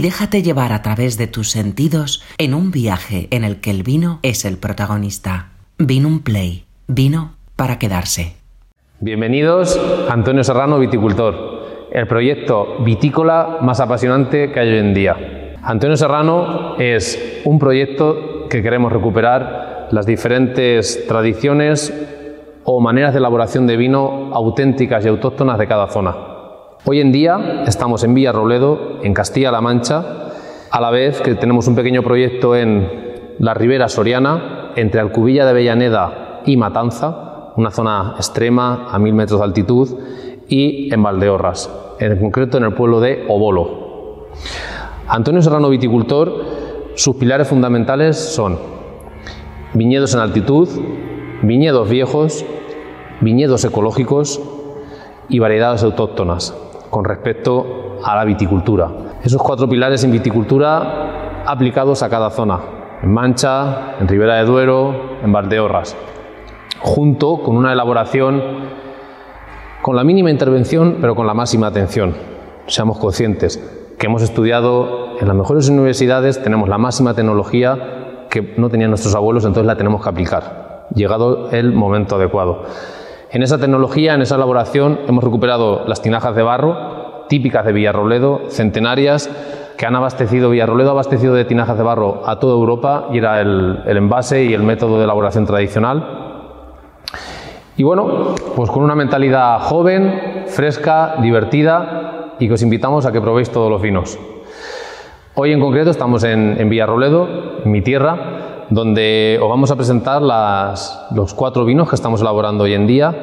Déjate llevar a través de tus sentidos en un viaje en el que el vino es el protagonista. Vino Play. Vino para quedarse. Bienvenidos Antonio Serrano, viticultor, el proyecto vitícola más apasionante que hay hoy en día. Antonio Serrano es un proyecto que queremos recuperar las diferentes tradiciones o maneras de elaboración de vino auténticas y autóctonas de cada zona. Hoy en día estamos en Villarrobledo, en Castilla-La Mancha, a la vez que tenemos un pequeño proyecto en la Ribera Soriana, entre Alcubilla de Avellaneda y Matanza, una zona extrema a mil metros de altitud, y en Valdeorras, en concreto en el pueblo de Obolo. Antonio Serrano Viticultor, sus pilares fundamentales son viñedos en altitud, viñedos viejos, viñedos ecológicos y variedades autóctonas con respecto a la viticultura. Esos cuatro pilares en viticultura aplicados a cada zona, en Mancha, en Ribera de Duero, en Valdeorras, junto con una elaboración con la mínima intervención, pero con la máxima atención. Seamos conscientes que hemos estudiado en las mejores universidades, tenemos la máxima tecnología que no tenían nuestros abuelos, entonces la tenemos que aplicar, llegado el momento adecuado. En esa tecnología, en esa elaboración, hemos recuperado las tinajas de barro, típicas de Villarrobledo, centenarias, que han abastecido, Villarrobledo ha abastecido de tinajas de barro a toda Europa y era el, el envase y el método de elaboración tradicional. Y bueno, pues con una mentalidad joven, fresca, divertida y que os invitamos a que probéis todos los vinos. Hoy en concreto estamos en, en Villarrobledo, en mi tierra, donde os vamos a presentar los cuatro vinos que estamos elaborando hoy en día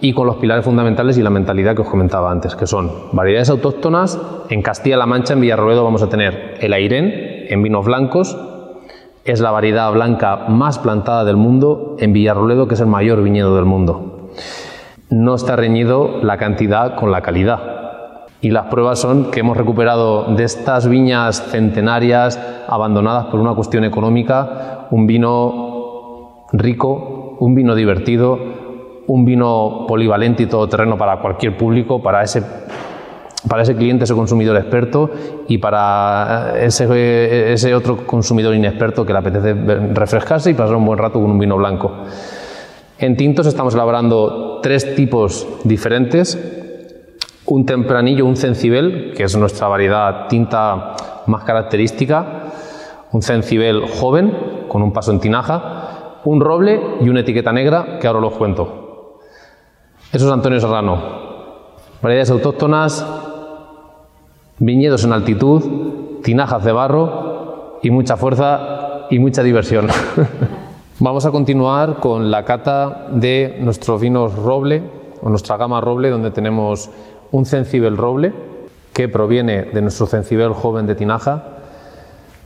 y con los pilares fundamentales y la mentalidad que os comentaba antes, que son variedades autóctonas. En Castilla-La Mancha, en Villarroledo, vamos a tener el Airén en vinos blancos. Es la variedad blanca más plantada del mundo en Villarroledo, que es el mayor viñedo del mundo. No está reñido la cantidad con la calidad. Y las pruebas son que hemos recuperado de estas viñas centenarias abandonadas por una cuestión económica un vino rico, un vino divertido, un vino polivalente y todoterreno para cualquier público, para ese, para ese cliente, ese consumidor experto y para ese, ese otro consumidor inexperto que le apetece refrescarse y pasar un buen rato con un vino blanco. En tintos estamos elaborando tres tipos diferentes un tempranillo, un cencibel, que es nuestra variedad tinta más característica, un cencibel joven con un paso en tinaja, un roble y una etiqueta negra que ahora os cuento. Eso es Antonio Serrano. Variedades autóctonas, viñedos en altitud, tinajas de barro y mucha fuerza y mucha diversión. Vamos a continuar con la cata de nuestros vinos roble, o nuestra gama roble, donde tenemos un cencibel roble que proviene de nuestro cencibel joven de tinaja.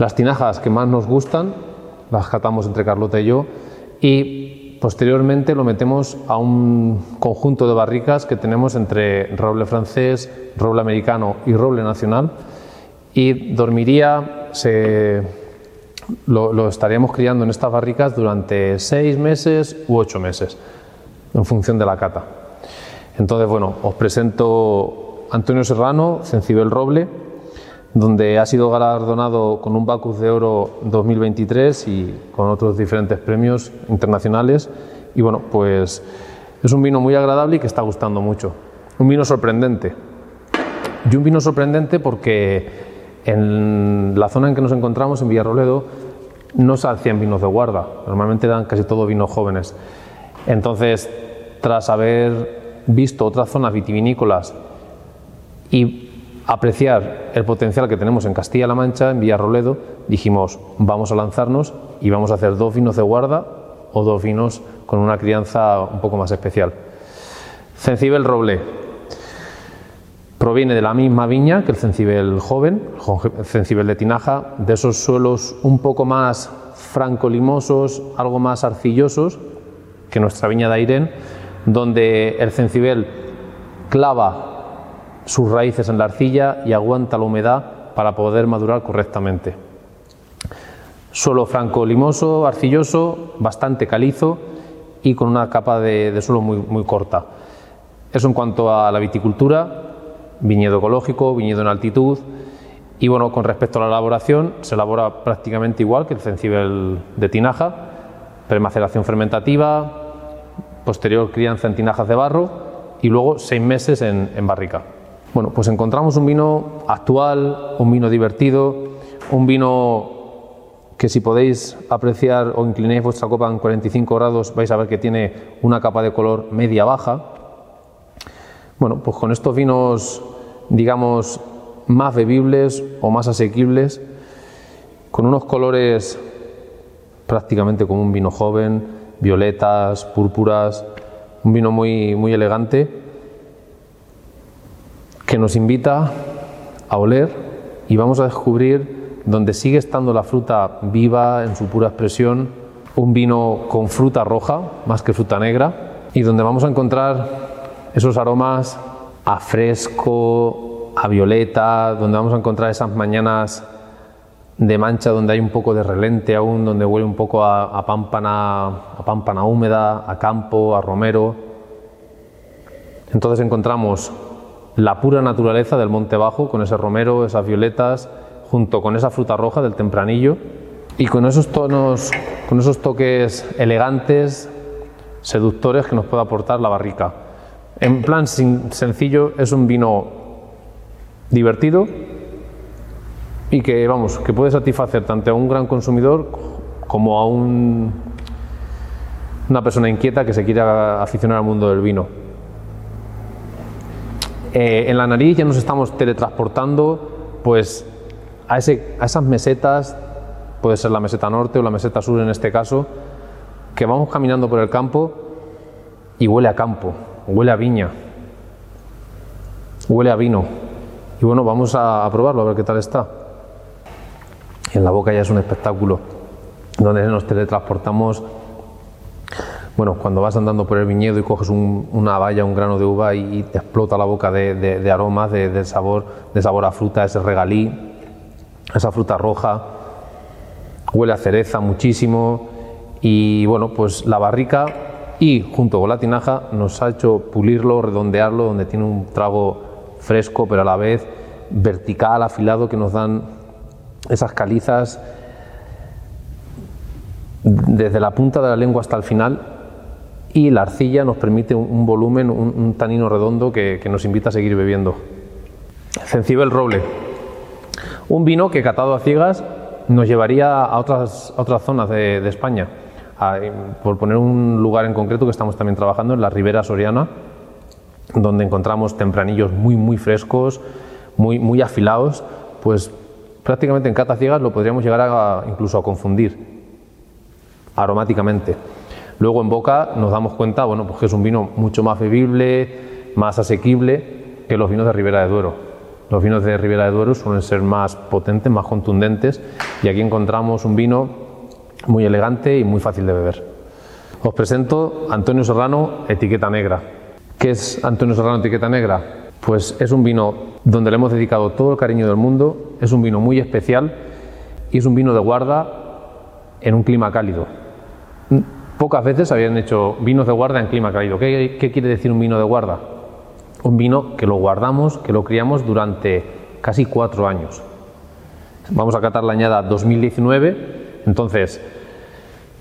Las tinajas que más nos gustan las catamos entre Carlota y yo y posteriormente lo metemos a un conjunto de barricas que tenemos entre roble francés, roble americano y roble nacional y dormiría, se, lo, lo estaríamos criando en estas barricas durante seis meses u ocho meses en función de la cata. Entonces, bueno, os presento Antonio Serrano, Cencibel Roble, donde ha sido galardonado con un Bacus de Oro 2023 y con otros diferentes premios internacionales. Y bueno, pues es un vino muy agradable y que está gustando mucho. Un vino sorprendente. Y un vino sorprendente porque en la zona en que nos encontramos, en Villarroledo, no se hacían vinos de guarda. Normalmente dan casi todos vinos jóvenes. Entonces, tras haber visto otras zonas vitivinícolas y apreciar el potencial que tenemos en Castilla-La Mancha, en Villarroledo, dijimos, vamos a lanzarnos y vamos a hacer dos vinos de guarda o dos vinos con una crianza un poco más especial. Cencibel Roble proviene de la misma viña que el cencibel joven, el cencibel de tinaja, de esos suelos un poco más franco-limosos, algo más arcillosos que nuestra viña de Airén, donde el cencibel clava sus raíces en la arcilla y aguanta la humedad para poder madurar correctamente. Suelo franco limoso, arcilloso, bastante calizo y con una capa de, suelo muy, corta. Eso en cuanto a la viticultura, viñedo ecológico, viñedo en altitud Y bueno, con respecto a la elaboración, se elabora prácticamente igual que el cencibel de tinaja, premaceración fermentativa, posterior crianza en tinajas de barro y luego seis meses en barrica. Bueno, pues encontramos un vino actual, un vino divertido, un vino que si podéis apreciar o inclinéis vuestra copa en 45 grados vais a ver que tiene una capa de color media baja. Bueno, pues con estos vinos, digamos, más bebibles o más asequibles, con unos colores prácticamente como un vino joven, violetas, púrpuras, un vino muy, muy elegante que nos invita a oler y vamos a descubrir donde sigue estando la fruta viva en su pura expresión, un vino con fruta roja más que fruta negra y donde vamos a encontrar esos aromas a fresco, a violeta, donde vamos a encontrar esas mañanas de mancha donde hay un poco de relente aún, donde huele un poco a, a, a pámpana húmeda, a campo, a romero. Entonces encontramos la pura naturaleza del monte bajo, con ese romero, esas violetas, junto con esa fruta roja del tempranillo, y con esos tonos, con esos toques elegantes, seductores que nos puede aportar la barrica. En plan sencillo, es un vino divertido, y que, vamos, que puede satisfacer tanto a un gran consumidor como a un, una persona inquieta que se quiera aficionar al mundo del vino. Eh, en la nariz ya nos estamos teletransportando pues, a, ese, esas mesetas, puede ser la meseta norte o la meseta sur en este caso, que vamos caminando por el campo y huele a campo, huele a viña, huele a vino. Y bueno, vamos a probarlo a ver qué tal está en la boca ya es un espectáculo donde nos teletransportamos. Bueno, cuando vas andando por el viñedo y coges una valla, un grano de uva y, te explota la boca de, aromas, de, sabor, de sabor a fruta, ese regalí, esa fruta roja, huele a cereza muchísimo. Y bueno, pues la barrica y junto con la tinaja nos ha hecho pulirlo, redondearlo, donde tiene un trago fresco pero a la vez vertical, afilado que nos dan esas calizas desde la punta de la lengua hasta el final y la arcilla nos permite un, volumen, un, tanino redondo que, nos invita a seguir bebiendo. Cencibel roble, un vino que catado a ciegas nos llevaría a otras, otras zonas de, España. por poner un lugar en concreto que estamos también trabajando en la Ribera Soriana, donde encontramos tempranillos muy muy frescos, muy, muy afilados, pues prácticamente en cata ciegas lo podríamos llegar a, incluso a confundir aromáticamente. Luego en boca nos damos cuenta, bueno, pues que es un vino mucho más bebible, más asequible que los vinos de Ribera de Duero. Los vinos de Ribera de Duero suelen ser más potentes, más contundentes y aquí encontramos un vino muy elegante y muy fácil de beber. Os presento Antonio Serrano, etiqueta negra. ¿Qué es Antonio Serrano, etiqueta negra? Pues es un vino donde le hemos dedicado todo el cariño del mundo, es un vino muy especial y es un vino de guarda en un clima cálido. Pocas veces habían hecho vinos de guarda en clima cálido. ¿Qué, quiere decir un vino de guarda? Un vino que lo guardamos, que lo criamos durante casi cuatro años. Vamos a catar la añada 2019, entonces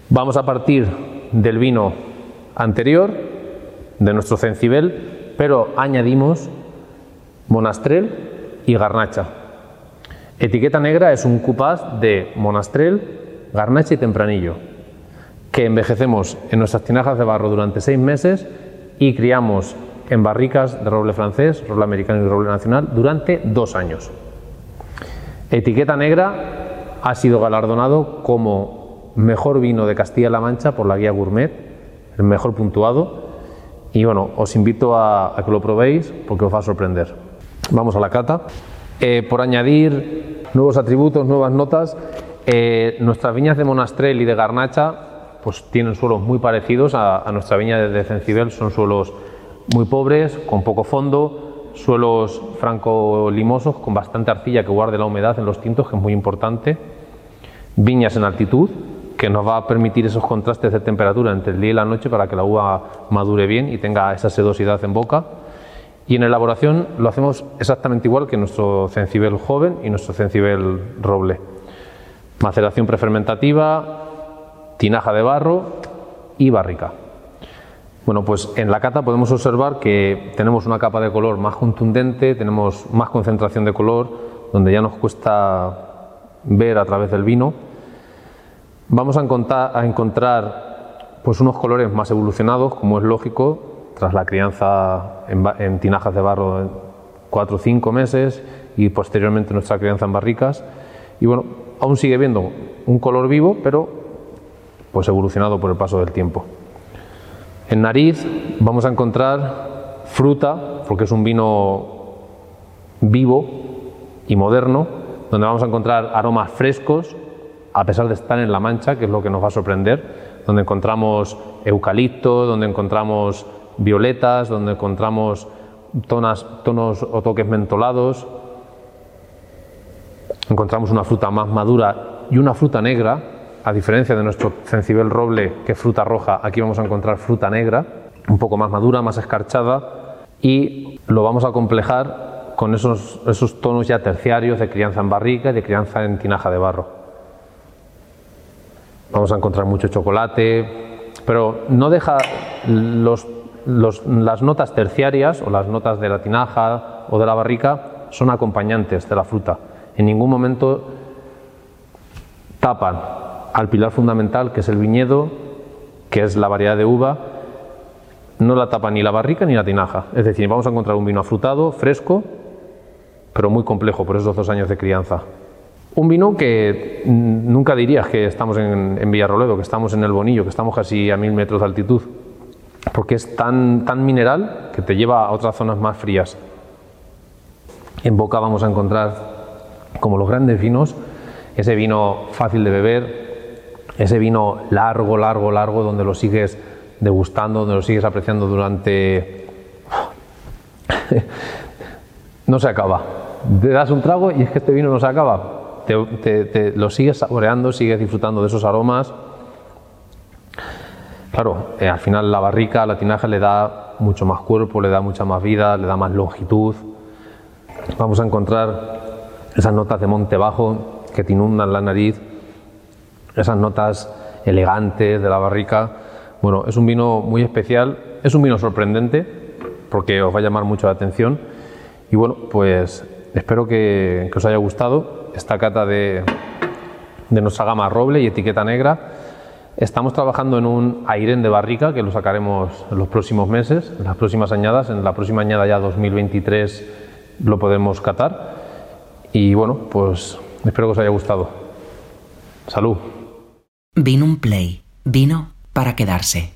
vamos a partir del vino anterior, de nuestro cencibel, pero añadimos Monastrel y Garnacha. Etiqueta negra es un cupaz de Monastrel, Garnacha y Tempranillo, que envejecemos en nuestras tinajas de barro durante seis meses y criamos en barricas de roble francés, roble americano y roble nacional durante dos años. Etiqueta negra ha sido galardonado como mejor vino de Castilla-La Mancha por la guía Gourmet, el mejor puntuado. Y bueno, os invito a, que lo probéis porque os va a sorprender. Vamos a la cata. Eh, por añadir nuevos atributos, nuevas notas, eh, nuestras viñas de Monastrel y de Garnacha pues tienen suelos muy parecidos a, nuestra viña de Cencibel, son suelos muy pobres, con poco fondo, suelos franco-limosos con bastante arcilla que guarde la humedad en los tintos, que es muy importante, viñas en altitud, que nos va a permitir esos contrastes de temperatura entre el día y la noche para que la uva madure bien y tenga esa sedosidad en boca. Y en elaboración lo hacemos exactamente igual que nuestro cencibel joven y nuestro cencibel roble. Maceración prefermentativa, tinaja de barro y barrica. Bueno, pues en la cata podemos observar que tenemos una capa de color más contundente, tenemos más concentración de color, donde ya nos cuesta ver a través del vino. Vamos a encontrar, pues unos colores más evolucionados, como es lógico, tras la crianza en, tinajas de barro en cuatro o cinco meses y posteriormente nuestra crianza en barricas. Y bueno, aún sigue viendo un color vivo, pero pues evolucionado por el paso del tiempo. En nariz vamos a encontrar fruta, porque es un vino vivo y moderno, donde vamos a encontrar aromas frescos, a pesar de estar en la mancha, que es lo que nos va a sorprender, donde encontramos eucalipto, donde encontramos violetas, donde encontramos tonos o toques mentolados. Encontramos una fruta más madura y una fruta negra, a diferencia de nuestro cencibel roble, que es fruta roja, aquí vamos a encontrar fruta negra, un poco más madura, más escarchada, y lo vamos a complejar con esos, tonos ya terciarios de crianza en barrica y de crianza en tinaja de barro. Vamos a encontrar mucho chocolate, pero no deja los las notas terciarias o las notas de la tinaja o de la barrica son acompañantes de la fruta. En ningún momento tapan al pilar fundamental que es el viñedo, que es la variedad de uva, no la tapa ni la barrica ni la tinaja. Es decir, vamos a encontrar un vino afrutado, fresco, pero muy complejo por esos dos años de crianza. Un vino que nunca dirías que estamos en, en Villarroledo, que estamos en el Bonillo, que estamos casi a mil metros de altitud porque es tan, tan mineral que te lleva a otras zonas más frías. En boca vamos a encontrar, como los grandes vinos, ese vino fácil de beber, ese vino largo, largo, largo, donde lo sigues degustando, donde lo sigues apreciando durante... no se acaba. Te das un trago y es que este vino no se acaba. te lo sigues saboreando, sigues disfrutando de esos aromas Claro, eh, al final la barrica, la tinaja le da mucho más cuerpo, le da mucha más vida, le da más longitud. Vamos a encontrar esas notas de monte bajo que te inundan la nariz, esas notas elegantes de la barrica. Bueno, es un vino muy especial, es un vino sorprendente porque os va a llamar mucho la atención. Y bueno, pues espero que, os haya gustado esta cata de, de nuestra gama roble y etiqueta negra. Estamos trabajando en un Airen de barrica que lo sacaremos en los próximos meses, en las próximas añadas. En la próxima añada ya 2023 lo podemos catar. Y bueno, pues espero que os haya gustado. Salud. Vino un play. Vino para quedarse.